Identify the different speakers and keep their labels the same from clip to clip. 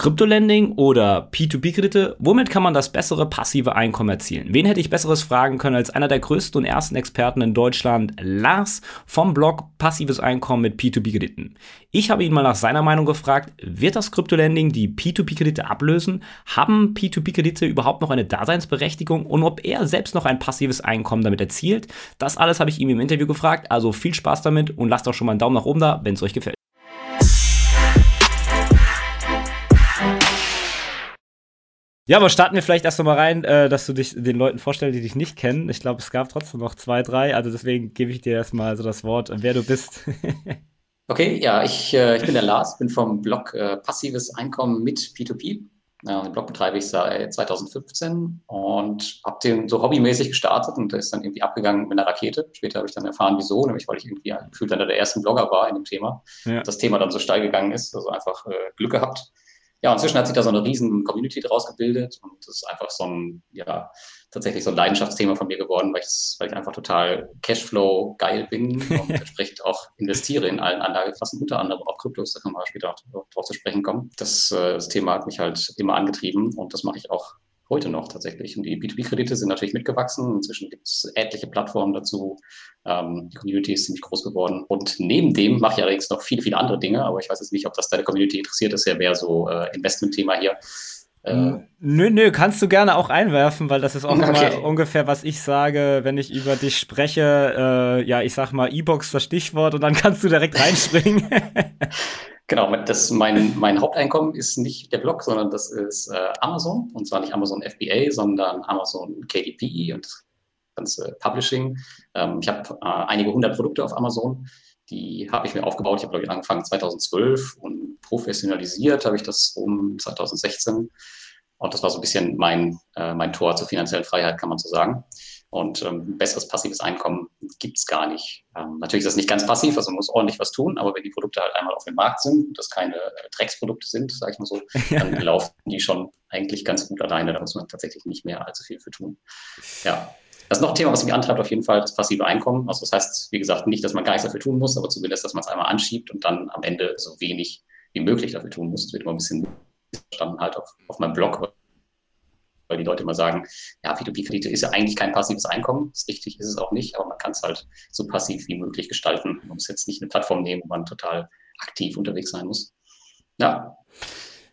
Speaker 1: Kryptolending oder P2P-Kredite? Womit kann man das bessere passive Einkommen erzielen? Wen hätte ich besseres fragen können als einer der größten und ersten Experten in Deutschland, Lars vom Blog Passives Einkommen mit P2P-Krediten. Ich habe ihn mal nach seiner Meinung gefragt, wird das Kryptolending die P2P-Kredite ablösen? Haben P2P-Kredite überhaupt noch eine Daseinsberechtigung und ob er selbst noch ein passives Einkommen damit erzielt? Das alles habe ich ihm im Interview gefragt, also viel Spaß damit und lasst auch schon mal einen Daumen nach oben da, wenn es euch gefällt. Ja, aber starten wir vielleicht erst noch mal rein, äh, dass du dich den Leuten vorstellst, die dich nicht kennen. Ich glaube, es gab trotzdem noch zwei, drei. Also deswegen gebe ich dir erstmal so das Wort, wer du bist.
Speaker 2: okay, ja, ich, äh, ich bin der Lars, bin vom Blog äh, Passives Einkommen mit P2P. Ja, den Blog betreibe ich seit 2015 und habe den so hobbymäßig gestartet und der ist dann irgendwie abgegangen mit einer Rakete. Später habe ich dann erfahren, wieso, nämlich weil ich irgendwie gefühlt einer der ersten Blogger war in dem Thema. Ja. Das Thema dann so steil gegangen ist, also einfach äh, Glück gehabt ja, inzwischen hat sich da so eine riesen Community draus gebildet und das ist einfach so ein, ja, tatsächlich so ein Leidenschaftsthema von mir geworden, weil ich, weil ich einfach total Cashflow geil bin und entsprechend auch investiere in allen Anlageklassen, unter anderem auch Kryptos, da können wir später auch drauf zu sprechen kommen. Das, äh, das Thema hat mich halt immer angetrieben und das mache ich auch heute noch tatsächlich. Und die B2B-Kredite sind natürlich mitgewachsen. Inzwischen gibt es etliche Plattformen dazu. Ähm, die Community ist ziemlich groß geworden. Und neben dem mache ich allerdings noch viele, viele andere Dinge. Aber ich weiß jetzt nicht, ob das deine Community interessiert. Das ist ja mehr so äh, Investment-Thema hier.
Speaker 1: Äh, nö, nö, kannst du gerne auch einwerfen, weil das ist auch okay. ungefähr, was ich sage, wenn ich über dich spreche. Äh, ja, ich sag mal E-Box das Stichwort und dann kannst du direkt reinspringen.
Speaker 2: Genau, das, mein, mein Haupteinkommen ist nicht der Blog, sondern das ist äh, Amazon. Und zwar nicht Amazon FBA, sondern Amazon KDP und das ganze Publishing. Ähm, ich habe äh, einige hundert Produkte auf Amazon. Die habe ich mir aufgebaut. Ich habe, glaube ich, angefangen 2012 und professionalisiert habe ich das um 2016. Und das war so ein bisschen mein, äh, mein Tor zur finanziellen Freiheit, kann man so sagen. Und ähm, besseres passives Einkommen gibt es gar nicht. Ähm, natürlich ist das nicht ganz passiv, also man muss ordentlich was tun, aber wenn die Produkte halt einmal auf dem Markt sind und das keine äh, Drecksprodukte sind, sage ich mal so, dann laufen die schon eigentlich ganz gut alleine. Da muss man tatsächlich nicht mehr allzu viel für tun. Ja. Das ist noch ein Thema, was mich antreibt, auf jeden Fall das passive Einkommen. Also das heißt, wie gesagt, nicht, dass man gar nichts dafür tun muss, aber zumindest, dass man es einmal anschiebt und dann am Ende so wenig wie möglich dafür tun muss. Das wird immer ein bisschen verstanden halt auf, auf meinem Blog, weil die Leute immer sagen, ja, P2P-Kredite ist ja eigentlich kein passives Einkommen. Das ist richtig, ist es auch nicht, aber man kann es halt so passiv wie möglich gestalten. Man muss jetzt nicht eine Plattform nehmen, wo man total aktiv unterwegs sein muss.
Speaker 1: Ja.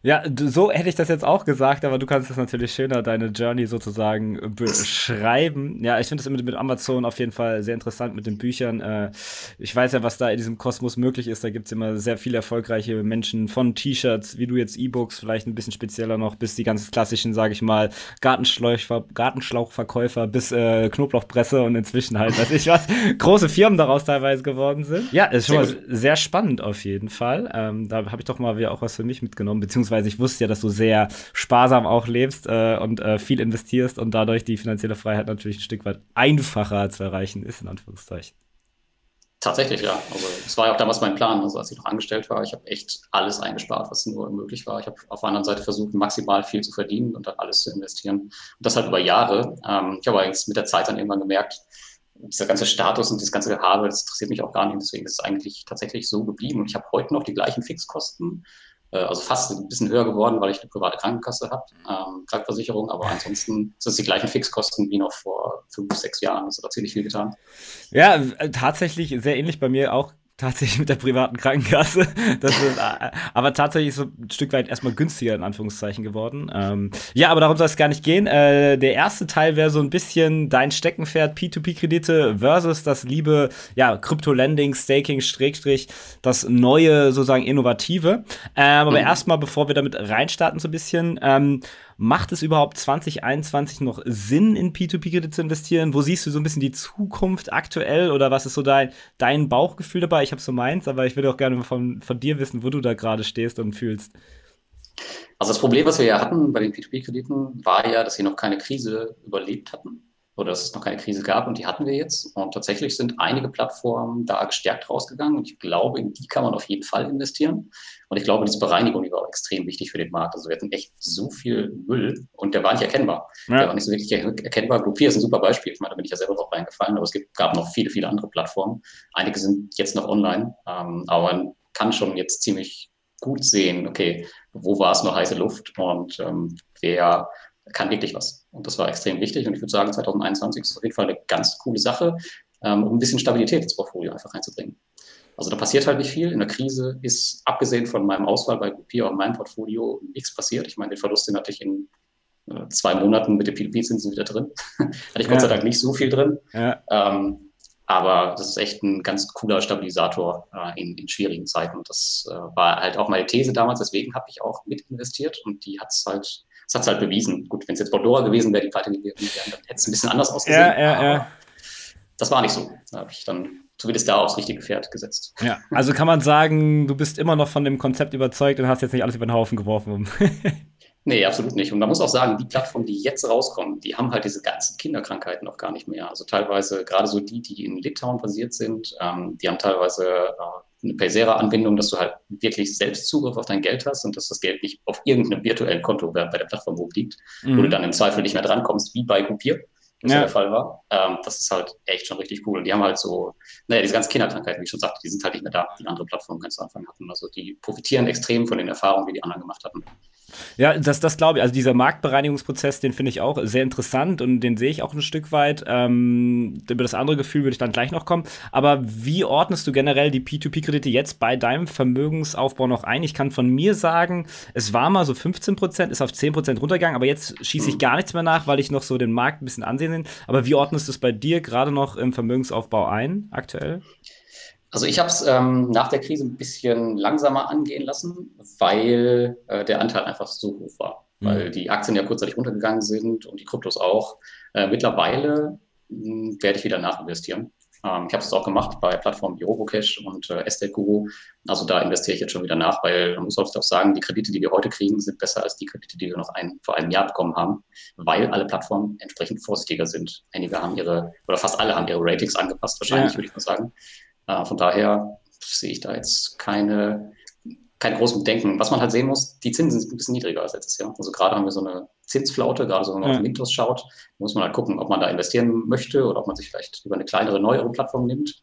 Speaker 1: Ja, so hätte ich das jetzt auch gesagt, aber du kannst es natürlich schöner, deine Journey sozusagen beschreiben. Ja, ich finde es mit, mit Amazon auf jeden Fall sehr interessant mit den Büchern. Äh, ich weiß ja, was da in diesem Kosmos möglich ist. Da gibt es immer sehr viele erfolgreiche Menschen von T-Shirts, wie du jetzt E-Books, vielleicht ein bisschen spezieller noch, bis die ganz klassischen, sage ich mal, Gartenschlauchverkäufer bis äh, Knoblauchpresse und inzwischen halt, weiß ich was, große Firmen daraus teilweise geworden sind. Ja, ist schon mal sehr spannend auf jeden Fall. Ähm, da habe ich doch mal wieder auch was für mich mitgenommen, beziehungsweise beziehungsweise ich wusste ja, dass du sehr sparsam auch lebst äh, und äh, viel investierst und dadurch die finanzielle Freiheit natürlich ein Stück weit einfacher zu erreichen ist, in Anführungszeichen.
Speaker 2: Tatsächlich, ja. Also es war ja auch damals mein Plan. Also als ich noch angestellt war, ich habe echt alles eingespart, was nur möglich war. Ich habe auf der anderen Seite versucht, maximal viel zu verdienen und dann alles zu investieren. Und das halt über Jahre. Ähm, ich habe allerdings mit der Zeit dann irgendwann gemerkt, dieser ganze Status und dieses ganze Gehabe, das interessiert mich auch gar nicht. Deswegen ist es eigentlich tatsächlich so geblieben. Und ich habe heute noch die gleichen Fixkosten also fast ein bisschen höher geworden, weil ich eine private Krankenkasse habe, ähm, Krankenversicherung, aber ansonsten sind es die gleichen Fixkosten wie noch vor fünf, sechs Jahren. Das hat ziemlich viel getan.
Speaker 1: Ja, äh, tatsächlich sehr ähnlich bei mir auch tatsächlich mit der privaten Krankenkasse. Das ist, äh, aber tatsächlich so ein Stück weit erstmal günstiger in Anführungszeichen geworden. Ähm, ja, aber darum soll es gar nicht gehen. Äh, der erste Teil wäre so ein bisschen dein Steckenpferd P2P-Kredite versus das liebe ja, Crypto-Lending, Staking, Schrägstrich, das neue sozusagen Innovative. Ähm, aber mhm. erstmal, bevor wir damit reinstarten so ein bisschen, ähm, Macht es überhaupt 2021 noch Sinn, in P2P-Kredite zu investieren? Wo siehst du so ein bisschen die Zukunft aktuell oder was ist so dein, dein Bauchgefühl dabei? Ich habe so meins, aber ich würde auch gerne von, von dir wissen, wo du da gerade stehst und fühlst.
Speaker 2: Also das Problem, was wir ja hatten bei den P2P-Krediten, war ja, dass sie noch keine Krise überlebt hatten oder dass es noch keine Krise gab und die hatten wir jetzt. Und tatsächlich sind einige Plattformen da gestärkt rausgegangen und ich glaube, in die kann man auf jeden Fall investieren. Und ich glaube, diese Bereinigung, die war auch extrem wichtig für den Markt. Also wir hatten echt so viel Müll und der war nicht erkennbar. Ja. Der war nicht so wirklich erkennbar. Groupier ist ein super Beispiel. Ich meine, da bin ich ja selber drauf reingefallen, aber es gibt, gab noch viele, viele andere Plattformen. Einige sind jetzt noch online, ähm, aber man kann schon jetzt ziemlich gut sehen, okay, wo war es noch heiße Luft und ähm, wer kann wirklich was. Und das war extrem wichtig und ich würde sagen, 2021 ist auf jeden Fall eine ganz coole Sache, ähm, um ein bisschen Stabilität ins Portfolio einfach reinzubringen. Also da passiert halt nicht viel. In der Krise ist, abgesehen von meinem Auswahl bei Groupier und meinem Portfolio, nichts passiert. Ich meine, den Verlust, den hatte ich in äh, zwei Monaten mit den PDP-Zinsen wieder drin. hatte ich Gott ja. sei Dank nicht so viel drin. Ja. Ähm, aber das ist echt ein ganz cooler Stabilisator äh, in, in, schwierigen Zeiten. Und das äh, war halt auch meine These damals. Deswegen habe ich auch mit investiert und die hat es halt, das hat's halt bewiesen. Gut, wenn es jetzt Bordora gewesen wäre, die pleite gewesen wäre, dann hätte es ein bisschen anders ausgesehen. Ja, ja, ja. Das war nicht so. Da habe ich dann zumindest da aufs richtige Pferd gesetzt.
Speaker 1: Ja, also kann man sagen, du bist immer noch von dem Konzept überzeugt und hast jetzt nicht alles über den Haufen geworfen.
Speaker 2: nee, absolut nicht. Und man muss auch sagen, die Plattformen, die jetzt rauskommen, die haben halt diese ganzen Kinderkrankheiten noch gar nicht mehr. Also teilweise, gerade so die, die in Litauen basiert sind, ähm, die haben teilweise äh, eine Paysera-Anbindung, dass du halt wirklich selbst Zugriff auf dein Geld hast und dass das Geld nicht auf irgendeinem virtuellen Konto bei der Plattform liegt, mhm. wo du dann im Zweifel nicht mehr drankommst, wie bei Groupier was ja. der Fall war. Ähm, das ist halt echt schon richtig cool. Und die haben halt so, naja, diese ganzen Kinderkrankheiten, wie ich schon sagte, die sind halt nicht mehr da, die andere Plattformen ganz zu Anfang hatten. Also die profitieren extrem von den Erfahrungen, die die anderen gemacht hatten.
Speaker 1: Ja, das, das glaube ich. Also dieser Marktbereinigungsprozess, den finde ich auch sehr interessant und den sehe ich auch ein Stück weit. Ähm, über das andere Gefühl würde ich dann gleich noch kommen. Aber wie ordnest du generell die P2P-Kredite jetzt bei deinem Vermögensaufbau noch ein? Ich kann von mir sagen, es war mal so 15 Prozent, ist auf 10 Prozent runtergegangen, aber jetzt schieße ich mhm. gar nichts mehr nach, weil ich noch so den Markt ein bisschen ansehen will. Aber wie ordnest du es bei dir gerade noch im Vermögensaufbau ein, aktuell?
Speaker 2: Also ich habe es ähm, nach der Krise ein bisschen langsamer angehen lassen, weil äh, der Anteil einfach so hoch war. Mhm. Weil die Aktien ja kurzzeitig runtergegangen sind und die Kryptos auch. Äh, mittlerweile hm, werde ich wieder nachinvestieren. Ähm, ich habe es auch gemacht bei Plattformen wie Robocash und äh, Estate Guru. Also da investiere ich jetzt schon wieder nach, weil man muss auch sagen, die Kredite, die wir heute kriegen, sind besser als die Kredite, die wir noch ein, vor einem Jahr bekommen haben, weil alle Plattformen entsprechend vorsichtiger sind. Einige haben ihre, oder fast alle haben ihre Ratings angepasst, wahrscheinlich, ja. würde ich mal sagen. Äh, von daher sehe ich da jetzt keine, keine großen Bedenken. Was man halt sehen muss, die Zinsen sind ein bisschen niedriger als letztes Jahr. Also gerade haben wir so eine Zinsflaute, gerade so wenn man ja. auf Mintos schaut, muss man halt gucken, ob man da investieren möchte oder ob man sich vielleicht über eine kleinere, neuere Plattform nimmt.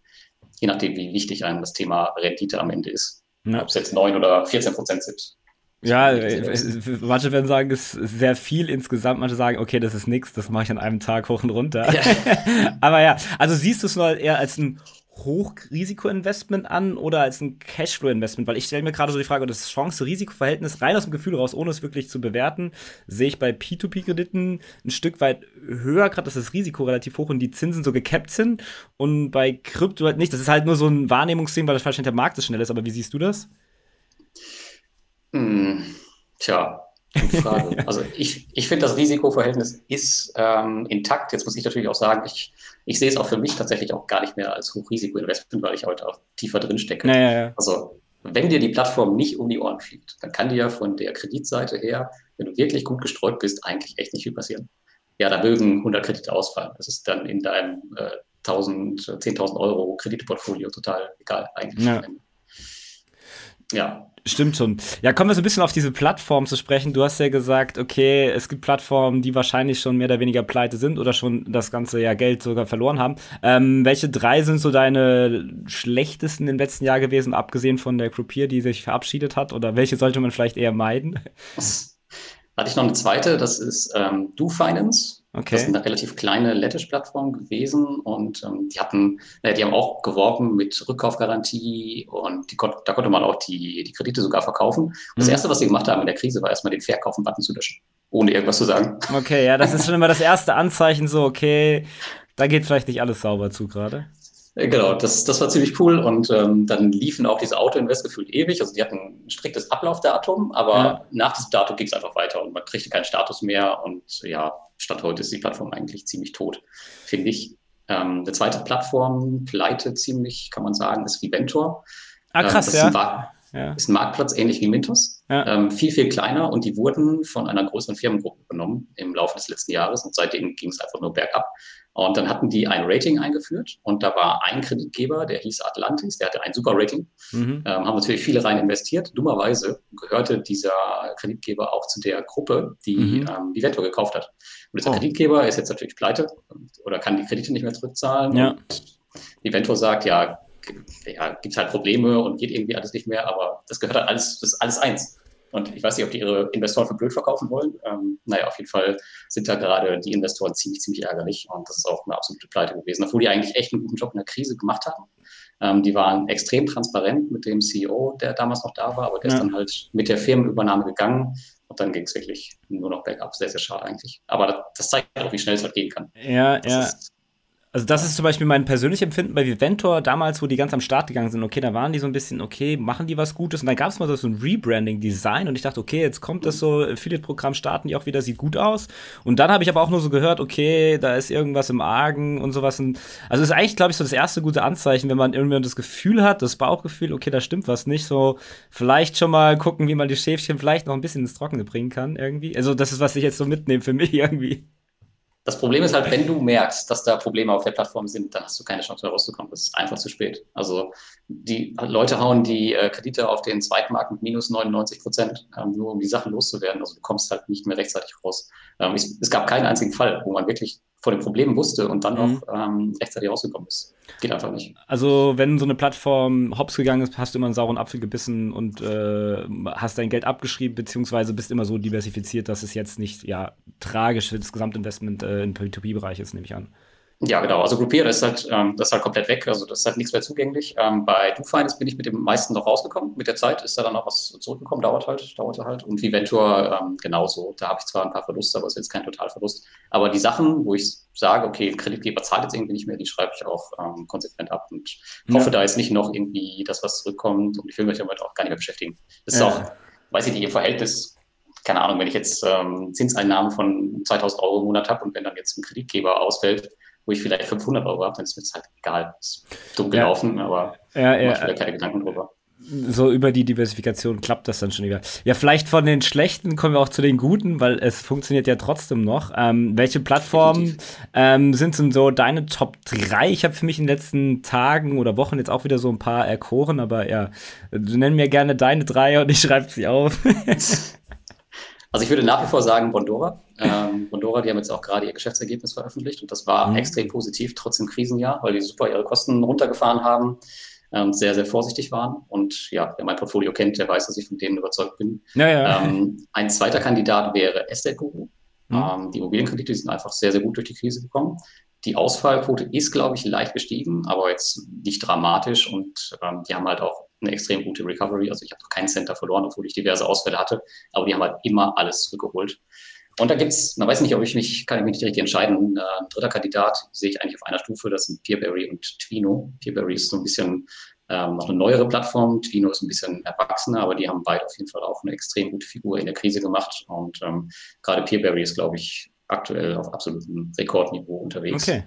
Speaker 2: Je nachdem, wie wichtig einem das Thema Rendite am Ende ist. Ja. Ob es jetzt 9 oder 14 Prozent sind.
Speaker 1: Ja, äh, manche werden sagen, es ist sehr viel insgesamt. Manche sagen, okay, das ist nichts, das mache ich an einem Tag hoch und runter. Ja. Aber ja, also siehst du es nur eher als ein Hochrisiko-Investment an oder als ein Cashflow-Investment? Weil ich stelle mir gerade so die Frage, das Chance-Risiko-Verhältnis rein aus dem Gefühl raus, ohne es wirklich zu bewerten, sehe ich bei P2P-Krediten ein Stück weit höher, gerade dass das Risiko relativ hoch und die Zinsen so gekappt sind und bei Krypto halt nicht. Das ist halt nur so ein Wahrnehmungsding, weil das wahrscheinlich der Markt so schnell ist. Aber wie siehst du das?
Speaker 2: Hm, tja, Gute Frage. Also ich, ich finde, das Risikoverhältnis ist ähm, intakt. Jetzt muss ich natürlich auch sagen, ich, ich sehe es auch für mich tatsächlich auch gar nicht mehr als Hochrisiko-Investment, weil ich heute auch tiefer drin stecke.
Speaker 1: Ja, ja, ja.
Speaker 2: Also wenn dir die Plattform nicht um die Ohren fliegt, dann kann dir von der Kreditseite her, wenn du wirklich gut gestreut bist, eigentlich echt nicht viel passieren. Ja, da mögen 100 Kredite ausfallen. Das ist dann in deinem äh, 1000, 10.000 Euro Kreditportfolio total egal eigentlich.
Speaker 1: Ja. Ja. Stimmt schon. Ja, kommen wir so ein bisschen auf diese Plattform zu sprechen. Du hast ja gesagt, okay, es gibt Plattformen, die wahrscheinlich schon mehr oder weniger pleite sind oder schon das ganze ja Geld sogar verloren haben. Ähm, welche drei sind so deine schlechtesten im letzten Jahr gewesen, abgesehen von der Groupier, die sich verabschiedet hat? Oder welche sollte man vielleicht eher meiden?
Speaker 2: Hatte ich noch eine zweite, das ist ähm, Do Finance. Okay. Das ist eine relativ kleine Lettisch-Plattform gewesen und ähm, die hatten, äh, die haben auch geworben mit Rückkaufgarantie und die, da konnte man auch die, die Kredite sogar verkaufen. Und das mhm. Erste, was sie gemacht haben in der Krise, war erstmal den Verkaufen-Button zu löschen, ohne irgendwas zu sagen.
Speaker 1: Okay, ja, das ist schon immer das erste Anzeichen, so, okay, da geht vielleicht nicht alles sauber zu gerade.
Speaker 2: Äh, genau, das, das war ziemlich cool und ähm, dann liefen auch diese Auto-Invest gefühlt ewig. Also die hatten ein striktes Ablaufdatum, aber ja. nach diesem Datum ging es einfach weiter und man kriegte keinen Status mehr und ja, Stand heute ist die Plattform eigentlich ziemlich tot, finde ich. Ähm, eine zweite Plattform, pleite ziemlich, kann man sagen, ist Viventor.
Speaker 1: Ah, ähm, krass, ähm,
Speaker 2: ist ja. Ein ja. Ist ein Marktplatz ähnlich wie Mintos. Ja. Ähm, viel, viel kleiner und die wurden von einer größeren Firmengruppe übernommen im Laufe des letzten Jahres und seitdem ging es einfach nur bergab. Und dann hatten die ein Rating eingeführt und da war ein Kreditgeber, der hieß Atlantis, der hatte ein super Rating. Mhm. Ähm, haben natürlich viele rein investiert. Dummerweise gehörte dieser Kreditgeber auch zu der Gruppe, die mhm. ähm, Vivetto gekauft hat. Und dieser oh. Kreditgeber ist jetzt natürlich pleite oder kann die Kredite nicht mehr zurückzahlen. Ja. Und Vivetto sagt, ja, ja gibt halt Probleme und geht irgendwie alles nicht mehr, aber das gehört halt alles, das ist alles eins. Und ich weiß nicht, ob die ihre Investoren für blöd verkaufen wollen. Ähm, naja, auf jeden Fall sind da gerade die Investoren ziemlich, ziemlich ärgerlich. Und das ist auch eine absolute Pleite gewesen, obwohl die eigentlich echt einen guten Job in der Krise gemacht haben. Ähm, die waren extrem transparent mit dem CEO, der damals noch da war, aber der ja. ist dann halt mit der Firmenübernahme gegangen. Und dann ging es wirklich nur noch bergab. Sehr, sehr schade eigentlich. Aber das zeigt auch, wie schnell es halt gehen kann.
Speaker 1: Ja, das ja. Ist, also das ist zum Beispiel mein persönliches Empfinden bei Viventor damals, wo die ganz am Start gegangen sind. Okay, da waren die so ein bisschen, okay, machen die was Gutes? Und dann gab es mal so ein Rebranding-Design und ich dachte, okay, jetzt kommt das so, Affiliate-Programm starten die auch wieder, sieht gut aus. Und dann habe ich aber auch nur so gehört, okay, da ist irgendwas im Argen und sowas. Also ist eigentlich, glaube ich, so das erste gute Anzeichen, wenn man irgendwie das Gefühl hat, das Bauchgefühl, okay, da stimmt was nicht. So vielleicht schon mal gucken, wie man die Schäfchen vielleicht noch ein bisschen ins Trockene bringen kann irgendwie. Also das ist, was ich jetzt so mitnehme für mich irgendwie.
Speaker 2: Das Problem ist halt, wenn du merkst, dass da Probleme auf der Plattform sind, dann hast du keine Chance mehr rauszukommen. Das ist einfach zu spät. Also die Leute hauen die äh, Kredite auf den Zweitmarkt mit minus 99 Prozent, ähm, nur um die Sachen loszuwerden. Also du kommst halt nicht mehr rechtzeitig raus. Ähm, es, es, gab keinen einzigen Fall, wo man wirklich vor den Problemen wusste und dann mhm. auch ähm, rechtzeitig rausgekommen ist. Geht einfach nicht.
Speaker 1: Also, wenn so eine Plattform hops gegangen ist, hast du immer einen sauren Apfel gebissen und äh, hast dein Geld abgeschrieben, beziehungsweise bist immer so diversifiziert, dass es jetzt nicht ja, tragisch für das Gesamtinvestment äh, im P2P-Bereich ist, nehme ich an.
Speaker 2: Ja, genau. Also Groupier, das ist halt, ähm, das ist halt komplett weg. Also das ist halt nichts mehr zugänglich. Ähm, bei DoFinance bin ich mit dem meisten noch rausgekommen. Mit der Zeit ist da dann noch was zurückgekommen. Dauert halt, dauerte halt. Und Viventor ähm, genauso. Da habe ich zwar ein paar Verluste, aber es ist jetzt kein Totalverlust. Aber die Sachen, wo ich sage, okay, Kreditgeber zahlt jetzt irgendwie nicht mehr, die schreibe ich auch ähm, konsequent ab und hoffe, ja. da ist nicht noch irgendwie das, was zurückkommt. Und ich will mich damit auch gar nicht mehr beschäftigen. Das ist ja. auch, weiß ich nicht, im Verhältnis keine Ahnung, wenn ich jetzt ähm, Zinseinnahmen von 2000 Euro im Monat habe und wenn dann jetzt ein Kreditgeber ausfällt, wo ich vielleicht 500 Euro habe, dann ist mir das halt egal. Ist dumm gelaufen, ja. aber
Speaker 1: ja, ja,
Speaker 2: mache ich keine Gedanken drüber.
Speaker 1: So über die Diversifikation klappt das dann schon wieder. Ja, vielleicht von den schlechten kommen wir auch zu den guten, weil es funktioniert ja trotzdem noch. Ähm, welche Plattformen ähm, sind denn so deine Top 3? Ich habe für mich in den letzten Tagen oder Wochen jetzt auch wieder so ein paar erkoren, aber ja, nenn mir gerne deine drei und ich schreibe sie auf.
Speaker 2: Also ich würde nach wie vor sagen Bondora. Ähm, Bondora, die haben jetzt auch gerade ihr Geschäftsergebnis veröffentlicht und das war mhm. extrem positiv, trotz dem Krisenjahr, weil die super ihre Kosten runtergefahren haben und sehr, sehr vorsichtig waren. Und ja, wer mein Portfolio kennt, der weiß, dass ich von denen überzeugt bin.
Speaker 1: Ja, ja.
Speaker 2: Ähm, ein zweiter Kandidat wäre Estate Guru. Mhm. Ähm, die Immobilienkredite sind einfach sehr, sehr gut durch die Krise gekommen. Die Ausfallquote ist, glaube ich, leicht gestiegen, aber jetzt nicht dramatisch und ähm, die haben halt auch eine extrem gute Recovery. Also ich habe noch keinen Center verloren, obwohl ich diverse Ausfälle hatte, aber die haben halt immer alles zurückgeholt. Und da gibt es, man weiß nicht, ob ich mich, kann ich mich nicht richtig entscheiden. Äh, ein dritter Kandidat sehe ich eigentlich auf einer Stufe, das sind Peerberry und Twino. Peerberry ist so ein bisschen ähm, noch eine neuere Plattform. Twino ist ein bisschen erwachsener, aber die haben beide auf jeden Fall auch eine extrem gute Figur in der Krise gemacht. Und ähm, gerade Peerberry ist, glaube ich, aktuell auf absolutem Rekordniveau unterwegs. Okay.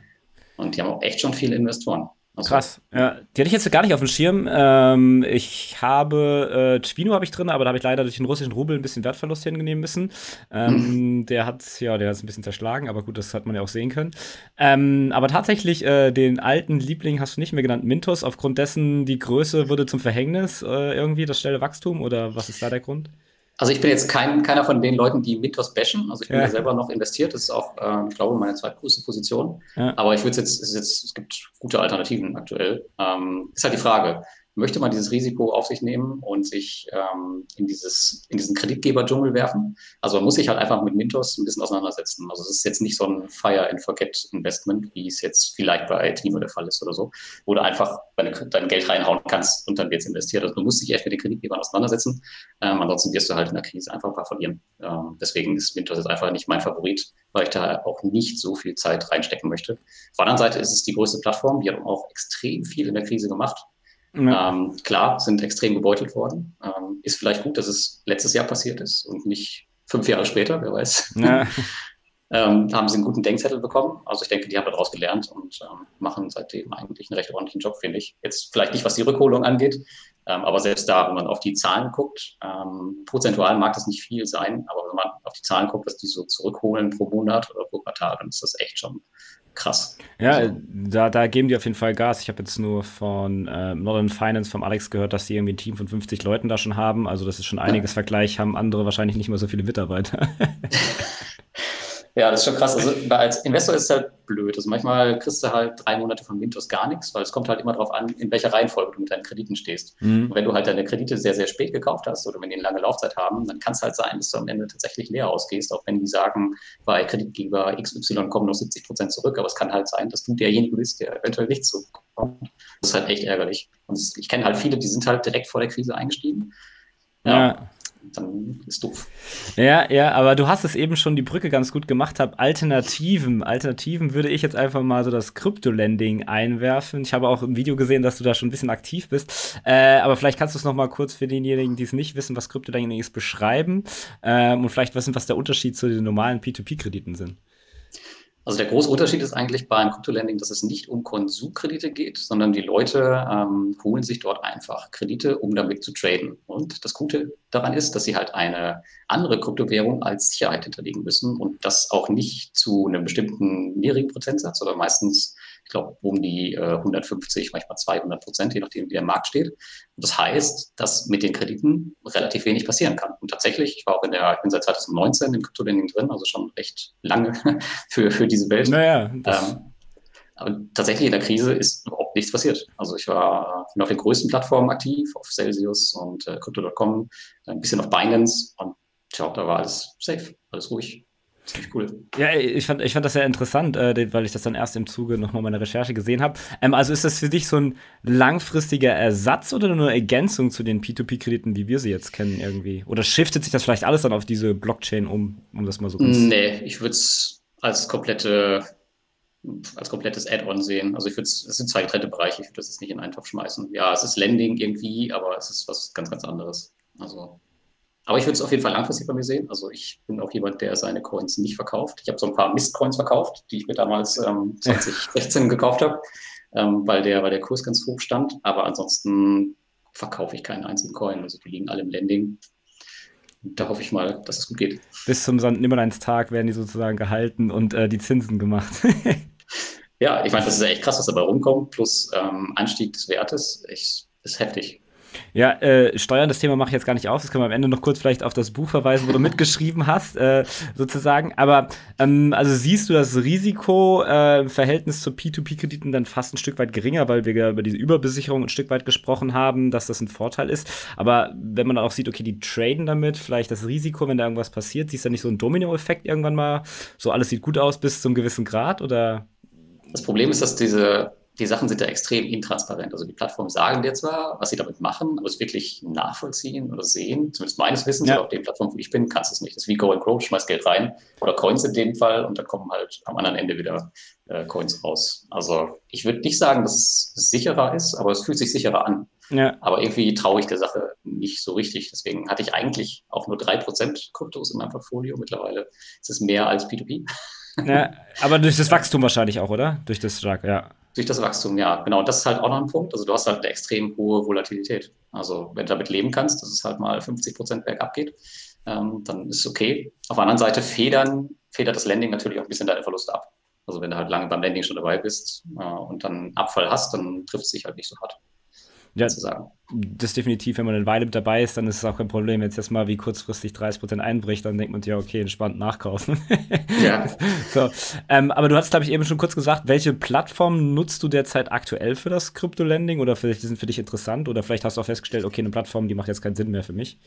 Speaker 2: Und die haben auch echt schon viele Investoren.
Speaker 1: So. Krass. Ja, die hatte ich jetzt gar nicht auf dem Schirm. Ähm, ich habe äh, Twino habe ich drin, aber da habe ich leider durch den russischen Rubel ein bisschen Wertverlust hinnehmen müssen. Ähm, hm. Der hat ja, der hat ein bisschen zerschlagen, aber gut, das hat man ja auch sehen können. Ähm, aber tatsächlich äh, den alten Liebling hast du nicht mehr genannt, Mintos. Aufgrund dessen die Größe wurde zum Verhängnis äh, irgendwie das schnelle Wachstum oder was ist da der Grund?
Speaker 2: Also ich bin jetzt kein, keiner von den Leuten, die Mythos bashen. Also ich bin ja, selber noch investiert. Das ist auch, äh, ich glaube, meine zweitgrößte Position. Ja. Aber ich würde jetzt, es, jetzt, es gibt gute Alternativen aktuell. Ähm, ist halt die Frage, möchte man dieses Risiko auf sich nehmen und sich ähm, in, dieses, in diesen Kreditgeber-Dschungel werfen. Also man muss sich halt einfach mit Mintos ein bisschen auseinandersetzen. Also es ist jetzt nicht so ein Fire-and-Forget-Investment, wie es jetzt vielleicht bei Timo der Fall ist oder so, wo du einfach dein Geld reinhauen kannst und dann wird es investiert. Also du musst dich echt mit den Kreditgebern auseinandersetzen. Ähm, ansonsten wirst du halt in der Krise einfach ein paar verlieren. Ähm, deswegen ist Mintos jetzt einfach nicht mein Favorit, weil ich da auch nicht so viel Zeit reinstecken möchte. Auf der anderen Seite ist es die größte Plattform, die hat auch extrem viel in der Krise gemacht. Ja. Ähm, klar, sind extrem gebeutelt worden. Ähm, ist vielleicht gut, dass es letztes Jahr passiert ist und nicht fünf Jahre später, wer weiß. Ja. ähm, haben sie einen guten Denkzettel bekommen. Also ich denke, die haben daraus gelernt und ähm, machen seitdem eigentlich einen recht ordentlichen Job, finde ich. Jetzt vielleicht nicht, was die Rückholung angeht, ähm, aber selbst da, wenn man auf die Zahlen guckt, ähm, prozentual mag das nicht viel sein, aber wenn man auf die Zahlen guckt, was die so zurückholen pro Monat oder pro Quartal, dann ist das echt schon krass.
Speaker 1: Ja, also. da, da geben die auf jeden Fall Gas. Ich habe jetzt nur von äh, Northern Finance vom Alex gehört, dass die irgendwie ein Team von 50 Leuten da schon haben. Also das ist schon einiges ja. Vergleich, haben andere wahrscheinlich nicht mehr so viele Mitarbeiter.
Speaker 2: Ja, das ist schon krass. Also als Investor ist es halt blöd. Also manchmal kriegst du halt drei Monate von Mintos gar nichts, weil es kommt halt immer darauf an, in welcher Reihenfolge du mit deinen Krediten stehst. Mhm. Und wenn du halt deine Kredite sehr, sehr spät gekauft hast oder wenn die eine lange Laufzeit haben, dann kann es halt sein, dass du am Ende tatsächlich leer ausgehst, auch wenn die sagen, bei Kreditgeber XY kommen noch 70 Prozent zurück. Aber es kann halt sein, dass du derjenige bist, der eventuell nicht zurückkommt. Das ist halt echt ärgerlich. Und ich kenne halt viele, die sind halt direkt vor der Krise eingestiegen.
Speaker 1: ja. ja dann ist doof. Ja, ja, aber du hast es eben schon die Brücke ganz gut gemacht, hab Alternativen. Alternativen würde ich jetzt einfach mal so das Krypto-Lending einwerfen. Ich habe auch im Video gesehen, dass du da schon ein bisschen aktiv bist. Äh, aber vielleicht kannst du es noch mal kurz für diejenigen, die es nicht wissen, was Krypto-Lending ist, beschreiben ähm, und vielleicht wissen, was der Unterschied zu den normalen P2P-Krediten sind.
Speaker 2: Also der große Unterschied ist eigentlich beim Kryptolending, dass es nicht um Konsumkredite geht, sondern die Leute ähm, holen sich dort einfach Kredite, um damit zu traden. Und das Gute daran ist, dass sie halt eine andere Kryptowährung als Sicherheit hinterlegen müssen und das auch nicht zu einem bestimmten niedrigen Prozentsatz oder meistens ich glaube, um die äh, 150, manchmal 200 Prozent, je nachdem, wie der Markt steht. Und das heißt, dass mit den Krediten relativ wenig passieren kann. Und tatsächlich, ich war auch in der, ich bin seit 2019 im Kryptolending drin, also schon recht lange für, für diese Welt.
Speaker 1: Naja,
Speaker 2: ähm, aber tatsächlich in der Krise ist überhaupt nichts passiert. Also ich war bin auf den größten Plattformen aktiv, auf Celsius und äh, Crypto.com, ein bisschen auf Binance und tja, da war alles safe, alles ruhig. Ziemlich cool.
Speaker 1: Ja, ich fand, ich fand das sehr interessant, äh, weil ich das dann erst im Zuge nochmal meiner Recherche gesehen habe. Ähm, also ist das für dich so ein langfristiger Ersatz oder nur eine Ergänzung zu den P2P-Krediten, wie wir sie jetzt kennen irgendwie? Oder shiftet sich das vielleicht alles dann auf diese Blockchain um, um das mal so
Speaker 2: ganz Nee, ich würde es als komplette als komplettes Add-on sehen. Also ich würde es, sind zwei getrennte Bereiche, ich würde das jetzt nicht in einen Topf schmeißen. Ja, es ist Lending irgendwie, aber es ist was ganz, ganz anderes. Also aber ich würde es auf jeden Fall langfristig bei mir sehen. Also ich bin auch jemand, der seine Coins nicht verkauft. Ich habe so ein paar Mist-Coins verkauft, die ich mir damals ähm, 2016 gekauft habe, ähm, weil, der, weil der Kurs ganz hoch stand. Aber ansonsten verkaufe ich keinen einzigen Coin. Also die liegen alle im Landing. da hoffe ich mal, dass es gut geht.
Speaker 1: Bis zum St. Nimmerleins-Tag werden die sozusagen gehalten und äh, die Zinsen gemacht.
Speaker 2: ja, ich meine, das ist ja echt krass, was dabei rumkommt. Plus ähm, Anstieg des Wertes. Ich, ist heftig.
Speaker 1: Ja, äh, Steuern, das Thema mache ich jetzt gar nicht auf. Das können wir am Ende noch kurz vielleicht auf das Buch verweisen, wo du mitgeschrieben hast, äh, sozusagen. Aber ähm, also siehst du das Risiko äh, im Verhältnis zu P2P-Krediten dann fast ein Stück weit geringer, weil wir über diese Überbesicherung ein Stück weit gesprochen haben, dass das ein Vorteil ist. Aber wenn man dann auch sieht, okay, die traden damit, vielleicht das Risiko, wenn da irgendwas passiert, siehst du da nicht so einen Domino-Effekt irgendwann mal? So alles sieht gut aus bis zum gewissen Grad oder?
Speaker 2: Das Problem ist, dass diese die Sachen sind da extrem intransparent. Also die Plattformen sagen dir zwar, was sie damit machen, aber es wirklich nachvollziehen oder sehen, zumindest meines Wissens, ja. auf den Plattformen, wo ich bin, kannst du es nicht. Das ist wie Go and Grow, schmeiß Geld rein oder Coins in dem Fall und dann kommen halt am anderen Ende wieder äh, Coins raus. Also ich würde nicht sagen, dass es sicherer ist, aber es fühlt sich sicherer an. Ja. Aber irgendwie traue ich der Sache nicht so richtig. Deswegen hatte ich eigentlich auch nur 3% Kryptos in meinem Portfolio. Mittlerweile ist es mehr als P2P.
Speaker 1: Ja, aber durch das Wachstum wahrscheinlich auch, oder? Durch das stark, ja.
Speaker 2: Durch das Wachstum, ja. Genau, das ist halt auch noch ein Punkt. Also du hast halt eine extrem hohe Volatilität. Also wenn du damit leben kannst, dass es halt mal 50 Prozent bergab geht, ähm, dann ist es okay. Auf der anderen Seite federn, federt das Landing natürlich auch ein bisschen deine Verluste ab. Also wenn du halt lange beim Landing schon dabei bist äh, und dann Abfall hast, dann trifft es sich halt nicht so hart
Speaker 1: ja, sagen. Das definitiv, wenn man eine Weile mit dabei ist, dann ist es auch kein Problem. Wenn es jetzt mal wie kurzfristig 30% einbricht, dann denkt man sich, ja, okay, entspannt nachkaufen. Ja. so, ähm, aber du hast, glaube ich, eben schon kurz gesagt, welche Plattform nutzt du derzeit aktuell für das Crypto-Lending oder vielleicht sind für dich interessant oder vielleicht hast du auch festgestellt, okay, eine Plattform, die macht jetzt keinen Sinn mehr für mich?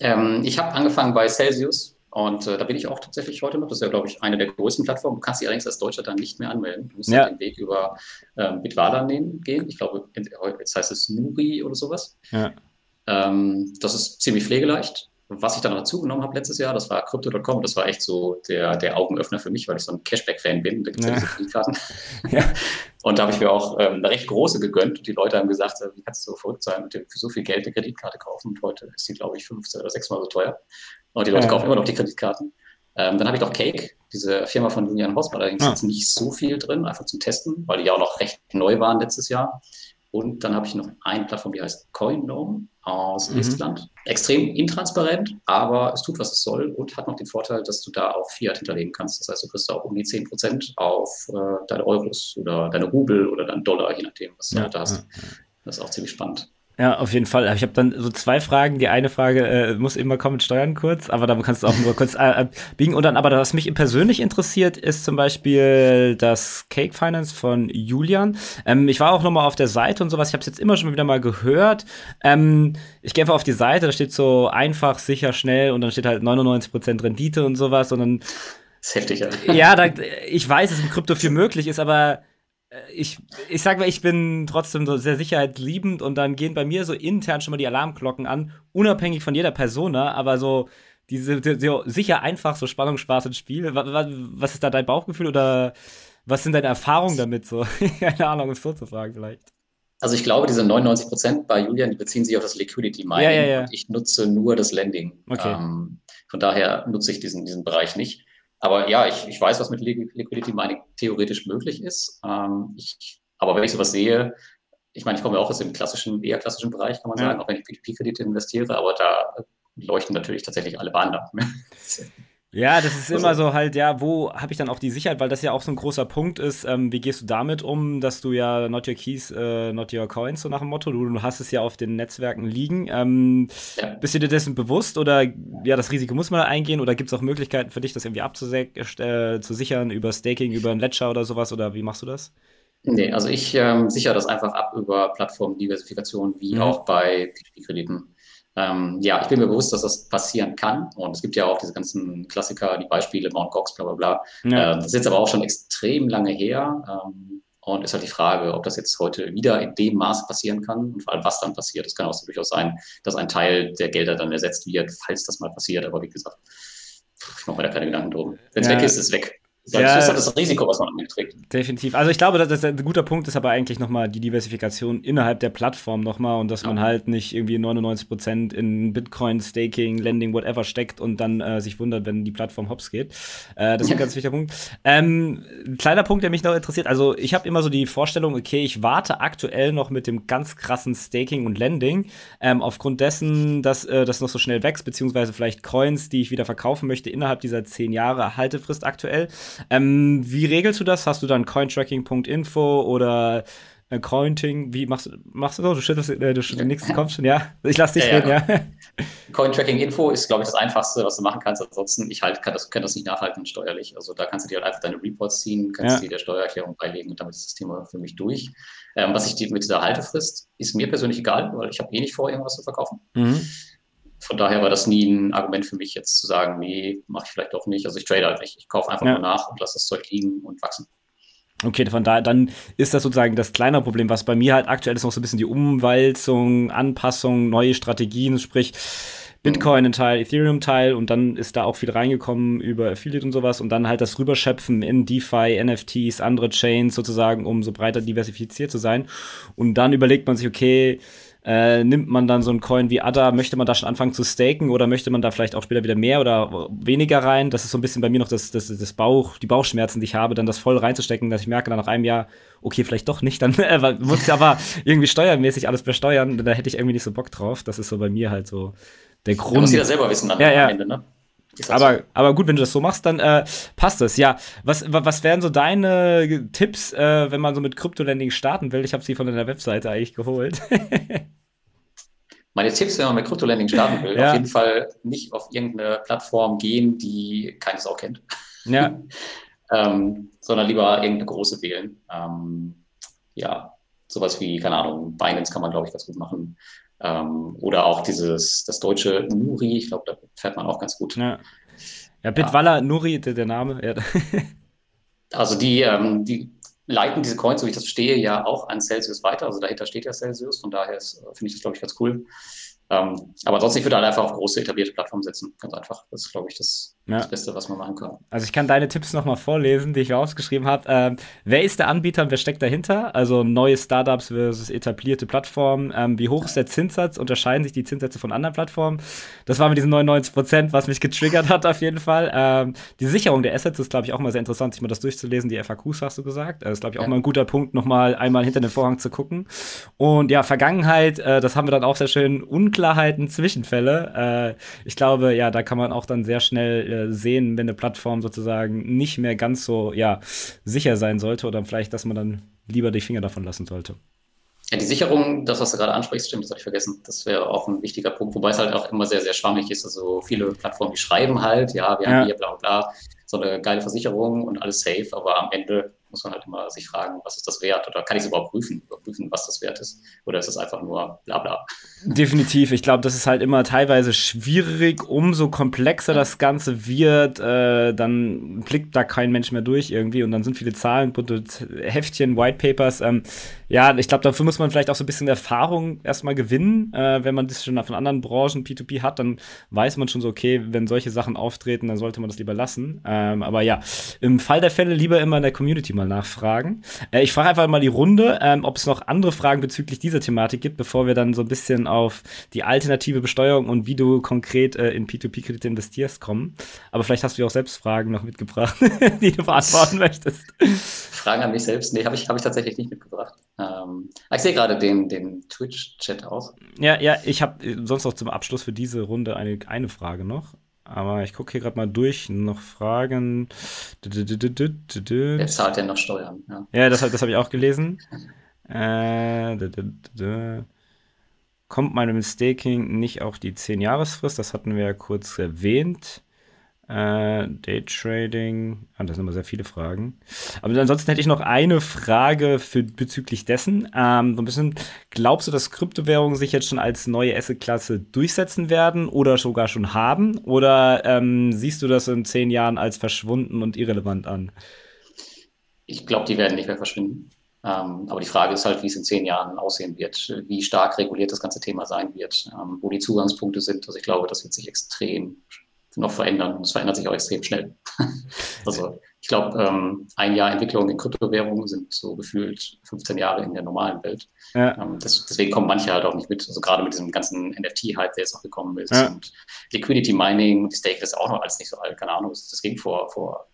Speaker 2: Ähm, ich habe angefangen bei Celsius. Und äh, da bin ich auch tatsächlich heute noch. Das ist ja, glaube ich, eine der größten Plattformen. Du kannst dich allerdings als Deutscher dann nicht mehr anmelden. Du musst ja. den Weg über ähm, Bitwala gehen. Ich glaube, jetzt heißt es Nuri oder sowas. Ja. Ähm, das ist ziemlich pflegeleicht. Was ich dann noch dazugenommen habe letztes Jahr, das war Crypto.com. Das war echt so der, der Augenöffner für mich, weil ich so ein Cashback-Fan bin. Da gibt es ja. ja diese Kreditkarten. ja. Und da habe ich mir auch ähm, eine recht große gegönnt. Und die Leute haben gesagt, äh, wie kannst du so verrückt sein und dir für so viel Geld eine Kreditkarte kaufen? Und heute ist die, glaube ich, 15 oder 6 Mal so teuer. Und die Leute kaufen immer noch die Kreditkarten. Ähm, dann habe ich noch Cake, diese Firma von Julian Hausmann. Allerdings ah. ist nicht so viel drin, einfach zum Testen, weil die ja auch noch recht neu waren letztes Jahr. Und dann habe ich noch eine Plattform, die heißt CoinDome aus mhm. Estland. Extrem intransparent, aber es tut, was es soll und hat noch den Vorteil, dass du da auch Fiat hinterlegen kannst. Das heißt, du kriegst auch um die 10% auf äh, deine Euros oder deine Rubel oder deinen Dollar, je nachdem, was du ja, da hast. Ja, ja. Das ist auch ziemlich spannend.
Speaker 1: Ja, auf jeden Fall. Ich habe dann so zwei Fragen. Die eine Frage äh, muss immer kommen mit Steuern kurz, aber da kannst du auch nur kurz äh, biegen. Und dann, aber was mich persönlich interessiert, ist zum Beispiel das Cake Finance von Julian. Ähm, ich war auch noch mal auf der Seite und sowas. Ich habe es jetzt immer schon wieder mal gehört. Ähm, ich gehe einfach auf die Seite, da steht so einfach, sicher, schnell und dann steht halt 99% Rendite und sowas. Und dann. Das
Speaker 2: ist heftig, ja.
Speaker 1: Ja, da, ich weiß, dass im Krypto viel möglich ist, aber äh, ich, ich sag mal, ich bin trotzdem so sehr sicherheitsliebend und dann gehen bei mir so intern schon mal die Alarmglocken an, unabhängig von jeder Persona, aber so diese die, die, sicher einfach so Spannung, Spaß und Spiel. Was, was, ist da dein Bauchgefühl oder was sind deine Erfahrungen damit so? Keine Ahnung, um es so zu fragen vielleicht.
Speaker 2: Also ich glaube, diese 99 Prozent bei Julian, die beziehen sich auf das Liquidity Mining ja, ja, ja. und ich nutze nur das Lending. Okay. Ähm, von daher nutze ich diesen, diesen Bereich nicht. Aber ja, ich, ich weiß, was mit Liquidity Mining theoretisch möglich ist. Ähm, ich, aber wenn ich sowas sehe, ich meine, ich komme ja auch aus dem klassischen, eher klassischen Bereich, kann man sagen, ja. auch wenn ich P2P-Kredite investiere, aber da leuchten natürlich tatsächlich alle Bahnen ab.
Speaker 1: Ja, das ist also, immer so halt, ja, wo habe ich dann auch die Sicherheit, weil das ja auch so ein großer Punkt ist. Ähm, wie gehst du damit um, dass du ja not your keys, äh, not your coins, so nach dem Motto, du, du hast es ja auf den Netzwerken liegen. Ähm, ja. Bist du dir dessen bewusst oder ja, das Risiko muss man da eingehen oder gibt es auch Möglichkeiten für dich, das irgendwie abzusichern, äh, sichern über Staking, über ein Ledger oder sowas oder wie machst du das?
Speaker 2: Nee, also ich ähm, sichere das einfach ab über Plattformdiversifikation, wie mhm. auch bei P2P-Krediten. Ähm, ja, ich bin mir bewusst, dass das passieren kann. Und es gibt ja auch diese ganzen Klassiker, die Beispiele, Mount Gox, bla bla bla. Ja. Ähm, das ist jetzt aber auch schon extrem lange her. Ähm, und ist halt die Frage, ob das jetzt heute wieder in dem Maße passieren kann und vor allem, was dann passiert. Es kann auch so durchaus sein, dass ein Teil der Gelder dann ersetzt wird, falls das mal passiert. Aber wie gesagt, ich mache mir da keine Gedanken drum. Wenn es ja. weg ist, ist es weg. Das ja, ist das Risiko, was man trägt.
Speaker 1: Definitiv. Also ich glaube, dass das ein guter Punkt ist aber eigentlich nochmal die Diversifikation innerhalb der Plattform nochmal und dass ja. man halt nicht irgendwie 99% in Bitcoin, Staking, Lending, whatever steckt und dann äh, sich wundert, wenn die Plattform hops geht. Äh, das ist ein ganz wichtiger Punkt. Ähm, ein kleiner Punkt, der mich noch interessiert. Also ich habe immer so die Vorstellung, okay, ich warte aktuell noch mit dem ganz krassen Staking und Lending ähm, aufgrund dessen, dass äh, das noch so schnell wächst, beziehungsweise vielleicht Coins, die ich wieder verkaufen möchte innerhalb dieser 10 Jahre Haltefrist aktuell. Ähm, wie regelst du das? Hast du dann cointracking.info oder Accounting? Wie machst du machst du so? Du schüttelst äh, du schüttelst nichts Kopf schon, ja? Ich lass dich ja, reden, ja. ja.
Speaker 2: Cointracking-Info ist, glaube ich, das Einfachste, was du machen kannst. Ansonsten, ich halt, kann, das, kann das nicht nachhalten steuerlich. Also da kannst du dir halt einfach deine Reports ziehen, kannst ja. dir der Steuererklärung beilegen und damit ist das Thema für mich durch. Ähm, was ich mit dieser Haltefrist, ist mir persönlich egal, weil ich habe eh nicht vor, irgendwas zu verkaufen. Mhm von daher war das nie ein Argument für mich, jetzt zu sagen, nee, mache ich vielleicht doch nicht. Also ich trade halt nicht. Ich kaufe einfach ja. nur nach und lasse das Zeug liegen und wachsen.
Speaker 1: Okay, von daher, dann ist das sozusagen das kleinere Problem, was bei mir halt aktuell ist noch so ein bisschen die Umwälzung, Anpassung, neue Strategien, sprich Bitcoin ein Teil, Ethereum Teil und dann ist da auch viel reingekommen über Affiliate und sowas und dann halt das Rüberschöpfen in DeFi, NFTs, andere Chains sozusagen, um so breiter diversifiziert zu sein. Und dann überlegt man sich, okay, äh, nimmt man dann so einen Coin wie ADA, möchte man da schon anfangen zu staken oder möchte man da vielleicht auch später wieder mehr oder weniger rein? Das ist so ein bisschen bei mir noch das, das, das Bauch, die Bauchschmerzen, die ich habe, dann das voll reinzustecken, dass ich merke dann nach einem Jahr, okay, vielleicht doch nicht, dann äh, muss ich aber irgendwie steuermäßig alles besteuern, da hätte ich irgendwie nicht so Bock drauf. Das ist so bei mir halt so der Grund. Da muss
Speaker 2: jeder selber wissen
Speaker 1: dann ja, ja. am Ende, ne? Aber, aber gut, wenn du das so machst, dann äh, passt es. Ja, was, was wären so deine Tipps, äh, wenn man so mit Krypto-Lending starten will? Ich habe sie von deiner Webseite eigentlich geholt.
Speaker 2: Meine Tipps, wenn man mit Krypto-Lending starten will, ja. auf jeden Fall nicht auf irgendeine Plattform gehen, die keines auch kennt. Ja. ähm, sondern lieber irgendeine große wählen. Ähm, ja, sowas wie, keine Ahnung, Binance kann man, glaube ich, ganz gut machen. Ähm, oder auch dieses, das deutsche Nuri, ich glaube, da fährt man auch ganz gut.
Speaker 1: Ja, ja Bitwalla, ja. Nuri, der, der Name. Ja.
Speaker 2: also die, ähm, die leiten diese Coins, so wie ich das verstehe, ja auch an Celsius weiter. Also dahinter steht ja Celsius, von daher finde ich das, glaube ich, ganz cool. Ähm, aber ansonsten, ich würde halt einfach auf große etablierte Plattformen setzen. Ganz einfach. Das ist, glaube ich, das, ja. das, Beste, was man machen kann.
Speaker 1: Also ich kann deine Tipps nochmal vorlesen, die ich rausgeschrieben habe. Ähm, wer ist der Anbieter und wer steckt dahinter? Also neue Startups versus etablierte Plattformen. Ähm, wie hoch ist der Zinssatz? Unterscheiden sich die Zinssätze von anderen Plattformen? Das war mit diesen 99 Prozent, was mich getriggert hat auf jeden Fall. Ähm, die Sicherung der Assets ist, glaube ich, auch mal sehr interessant, sich mal das durchzulesen. Die FAQs hast du gesagt. Das ist, glaube ich, auch ja. mal ein guter Punkt, nochmal einmal hinter den Vorhang zu gucken. Und ja, Vergangenheit, äh, das haben wir dann auch sehr schön unklar Unklarheiten, Zwischenfälle. Äh, ich glaube, ja, da kann man auch dann sehr schnell äh, sehen, wenn eine Plattform sozusagen nicht mehr ganz so ja, sicher sein sollte oder vielleicht, dass man dann lieber die Finger davon lassen sollte.
Speaker 2: Ja, die Sicherung, das, was du gerade ansprichst, stimmt, das habe ich vergessen. Das wäre auch ein wichtiger Punkt, wobei es halt auch immer sehr, sehr schwammig ist. Also viele Plattformen, die schreiben halt, ja, wir ja. haben hier bla bla, so eine geile Versicherung und alles safe, aber am Ende muss man halt immer sich fragen, was ist das wert? Oder kann ich es überhaupt prüfen, überprüfen, was das wert ist? Oder ist es einfach nur bla bla?
Speaker 1: Definitiv. Ich glaube, das ist halt immer teilweise schwierig. Umso komplexer das Ganze wird, äh, dann blickt da kein Mensch mehr durch irgendwie und dann sind viele Zahlen, Heftchen, White Papers. Ähm, ja, ich glaube, dafür muss man vielleicht auch so ein bisschen Erfahrung erstmal gewinnen. Äh, wenn man das schon von anderen Branchen P2P hat, dann weiß man schon so, okay, wenn solche Sachen auftreten, dann sollte man das lieber lassen. Ähm, aber ja, im Fall der Fälle lieber immer in der Community mal nachfragen. Äh, ich frage einfach mal die Runde, ähm, ob es noch andere Fragen bezüglich dieser Thematik gibt, bevor wir dann so ein bisschen auf die alternative Besteuerung und wie du konkret äh, in P2P-Kredite investierst kommen. Aber vielleicht hast du ja auch selbst Fragen noch mitgebracht, die du beantworten möchtest.
Speaker 2: Fragen an mich selbst? Nee, habe ich, hab ich tatsächlich nicht mitgebracht. Ähm, ich sehe gerade den, den Twitch-Chat aus.
Speaker 1: Ja, ja, ich habe äh, sonst noch zum Abschluss für diese Runde eine, eine Frage noch. Aber ich gucke hier gerade mal durch. Noch Fragen.
Speaker 2: Wer zahlt denn noch Steuern?
Speaker 1: Ja, ja das, das habe ich auch gelesen. Äh, Kommt meinem Staking nicht auch die 10-Jahresfrist? Das hatten wir ja kurz erwähnt. Äh, Daytrading. Ah, das sind immer sehr viele Fragen. Aber ansonsten hätte ich noch eine Frage für, bezüglich dessen. Ähm, so ein bisschen, glaubst du, dass Kryptowährungen sich jetzt schon als neue Asset-Klasse durchsetzen werden oder sogar schon haben? Oder ähm, siehst du das in zehn Jahren als verschwunden und irrelevant an?
Speaker 2: Ich glaube, die werden nicht mehr verschwinden. Ähm, aber die Frage ist halt, wie es in zehn Jahren aussehen wird, wie stark reguliert das ganze Thema sein wird, ähm, wo die Zugangspunkte sind. Also ich glaube, das wird sich extrem noch verändern und es verändert sich auch extrem schnell. also ich glaube, ähm, ein Jahr Entwicklung in Kryptowährungen sind so gefühlt 15 Jahre in der normalen Welt. Ja. Ähm, das, deswegen kommen manche halt auch nicht mit. Also gerade mit diesem ganzen NFT-Hype, der jetzt auch gekommen ist. Ja. Und Liquidity Mining, die Stake ist auch noch alles nicht so alt, keine Ahnung. Das, das ging vor, vor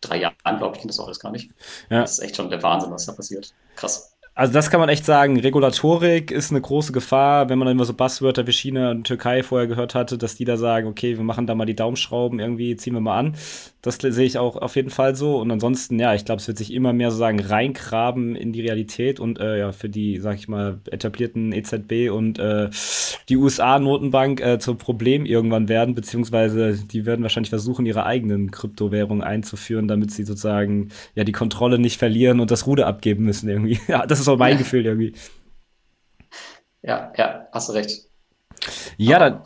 Speaker 2: drei Jahren, glaube ich, ging das auch alles gar nicht. Ja. Das ist echt schon der Wahnsinn, was da passiert. Krass.
Speaker 1: Also das kann man echt sagen. Regulatorik ist eine große Gefahr, wenn man dann immer so Buzzwörter wie China und Türkei vorher gehört hatte, dass die da sagen, okay, wir machen da mal die Daumenschrauben, irgendwie ziehen wir mal an. Das sehe ich auch auf jeden Fall so. Und ansonsten, ja, ich glaube, es wird sich immer mehr so sagen, reingraben in die Realität und äh, ja, für die, sag ich mal, etablierten EZB und äh, die USA-Notenbank äh, zum Problem irgendwann werden, beziehungsweise die werden wahrscheinlich versuchen, ihre eigenen Kryptowährungen einzuführen, damit sie sozusagen ja die Kontrolle nicht verlieren und das Ruder abgeben müssen irgendwie. Ja, das ist auch mein. Gefühl irgendwie.
Speaker 2: Ja, ja, hast du recht.
Speaker 1: Ja, dann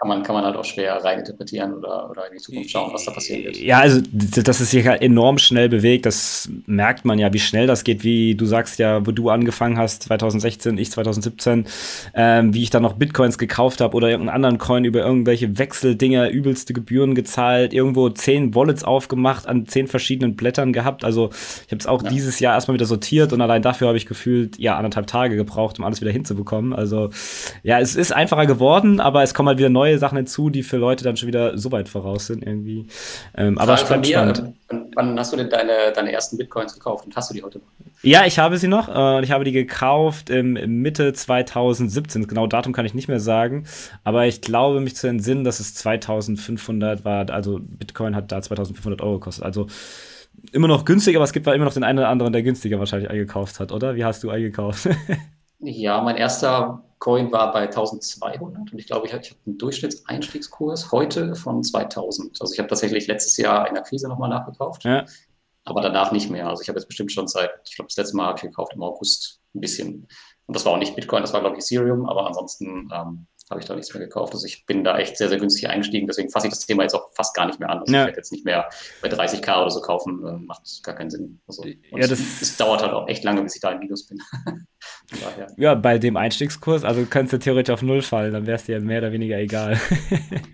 Speaker 2: kann man, kann man halt auch schwer reininterpretieren oder, oder in die Zukunft schauen, was da passieren wird.
Speaker 1: Ja, also dass es sich halt enorm schnell bewegt, das merkt man ja, wie schnell das geht, wie du sagst ja, wo du angefangen hast, 2016, ich 2017, ähm, wie ich dann noch Bitcoins gekauft habe oder irgendeinen anderen Coin über irgendwelche Wechseldinger, übelste Gebühren gezahlt, irgendwo zehn Wallets aufgemacht, an zehn verschiedenen Blättern gehabt. Also ich habe es auch ja. dieses Jahr erstmal wieder sortiert und allein dafür habe ich gefühlt ja anderthalb Tage gebraucht, um alles wieder hinzubekommen. Also ja, es ist einfacher geworden, aber es kommen halt wieder neue neue Sachen hinzu, die für Leute dann schon wieder so weit voraus sind irgendwie. Ähm, aber es bleibt spannend.
Speaker 2: Wann hast du denn deine, deine ersten Bitcoins gekauft und hast du die heute noch?
Speaker 1: Ja, ich habe sie noch. Äh, ich habe die gekauft im Mitte 2017. Genau Datum kann ich nicht mehr sagen. Aber ich glaube, mich zu entsinnen, dass es 2500 war. Also Bitcoin hat da 2500 Euro gekostet. Also immer noch günstiger, aber es gibt immer noch den einen oder anderen, der günstiger wahrscheinlich eingekauft hat, oder? Wie hast du eingekauft?
Speaker 2: ja, mein erster Coin war bei 1200 und ich glaube, ich habe einen Durchschnittseinstiegskurs heute von 2000. Also ich habe tatsächlich letztes Jahr in der Krise nochmal nachgekauft, ja. aber danach nicht mehr. Also ich habe jetzt bestimmt schon seit, ich glaube, das letzte Mal habe ich gekauft im August ein bisschen. Und das war auch nicht Bitcoin, das war, glaube ich, Ethereum, aber ansonsten ähm, habe ich da nichts mehr gekauft. Also ich bin da echt sehr, sehr günstig eingestiegen. Deswegen fasse ich das Thema jetzt auch fast gar nicht mehr an. Also ja. ich werde jetzt nicht mehr bei 30k oder so kaufen. Äh, macht gar keinen Sinn. Also, ja, das es, dauert halt auch echt lange, bis ich da im Minus bin.
Speaker 1: ja, bei dem Einstiegskurs, also könntest du theoretisch auf Null fallen, dann wär's dir mehr oder weniger egal.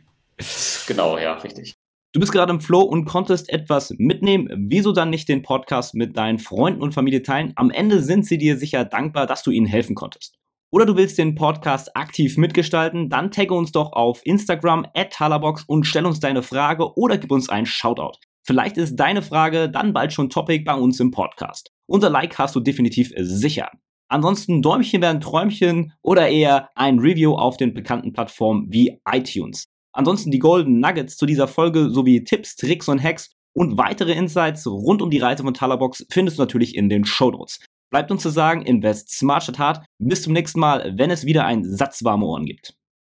Speaker 2: genau, ja, richtig.
Speaker 1: Du bist gerade im Flow und konntest etwas mitnehmen. Wieso dann nicht den Podcast mit deinen Freunden und Familie teilen? Am Ende sind sie dir sicher dankbar, dass du ihnen helfen konntest oder du willst den Podcast aktiv mitgestalten, dann tagge uns doch auf Instagram at Talabox und stell uns deine Frage oder gib uns einen Shoutout. Vielleicht ist deine Frage dann bald schon Topic bei uns im Podcast. Unser Like hast du definitiv sicher. Ansonsten Däumchen werden Träumchen oder eher ein Review auf den bekannten Plattformen wie iTunes. Ansonsten die Golden Nuggets zu dieser Folge sowie Tipps, Tricks und Hacks und weitere Insights rund um die Reise von Talabox findest du natürlich in den Show Notes. Bleibt uns zu sagen, invest smart statt hart. Bis zum nächsten Mal, wenn es wieder ein Satz warme Ohren gibt.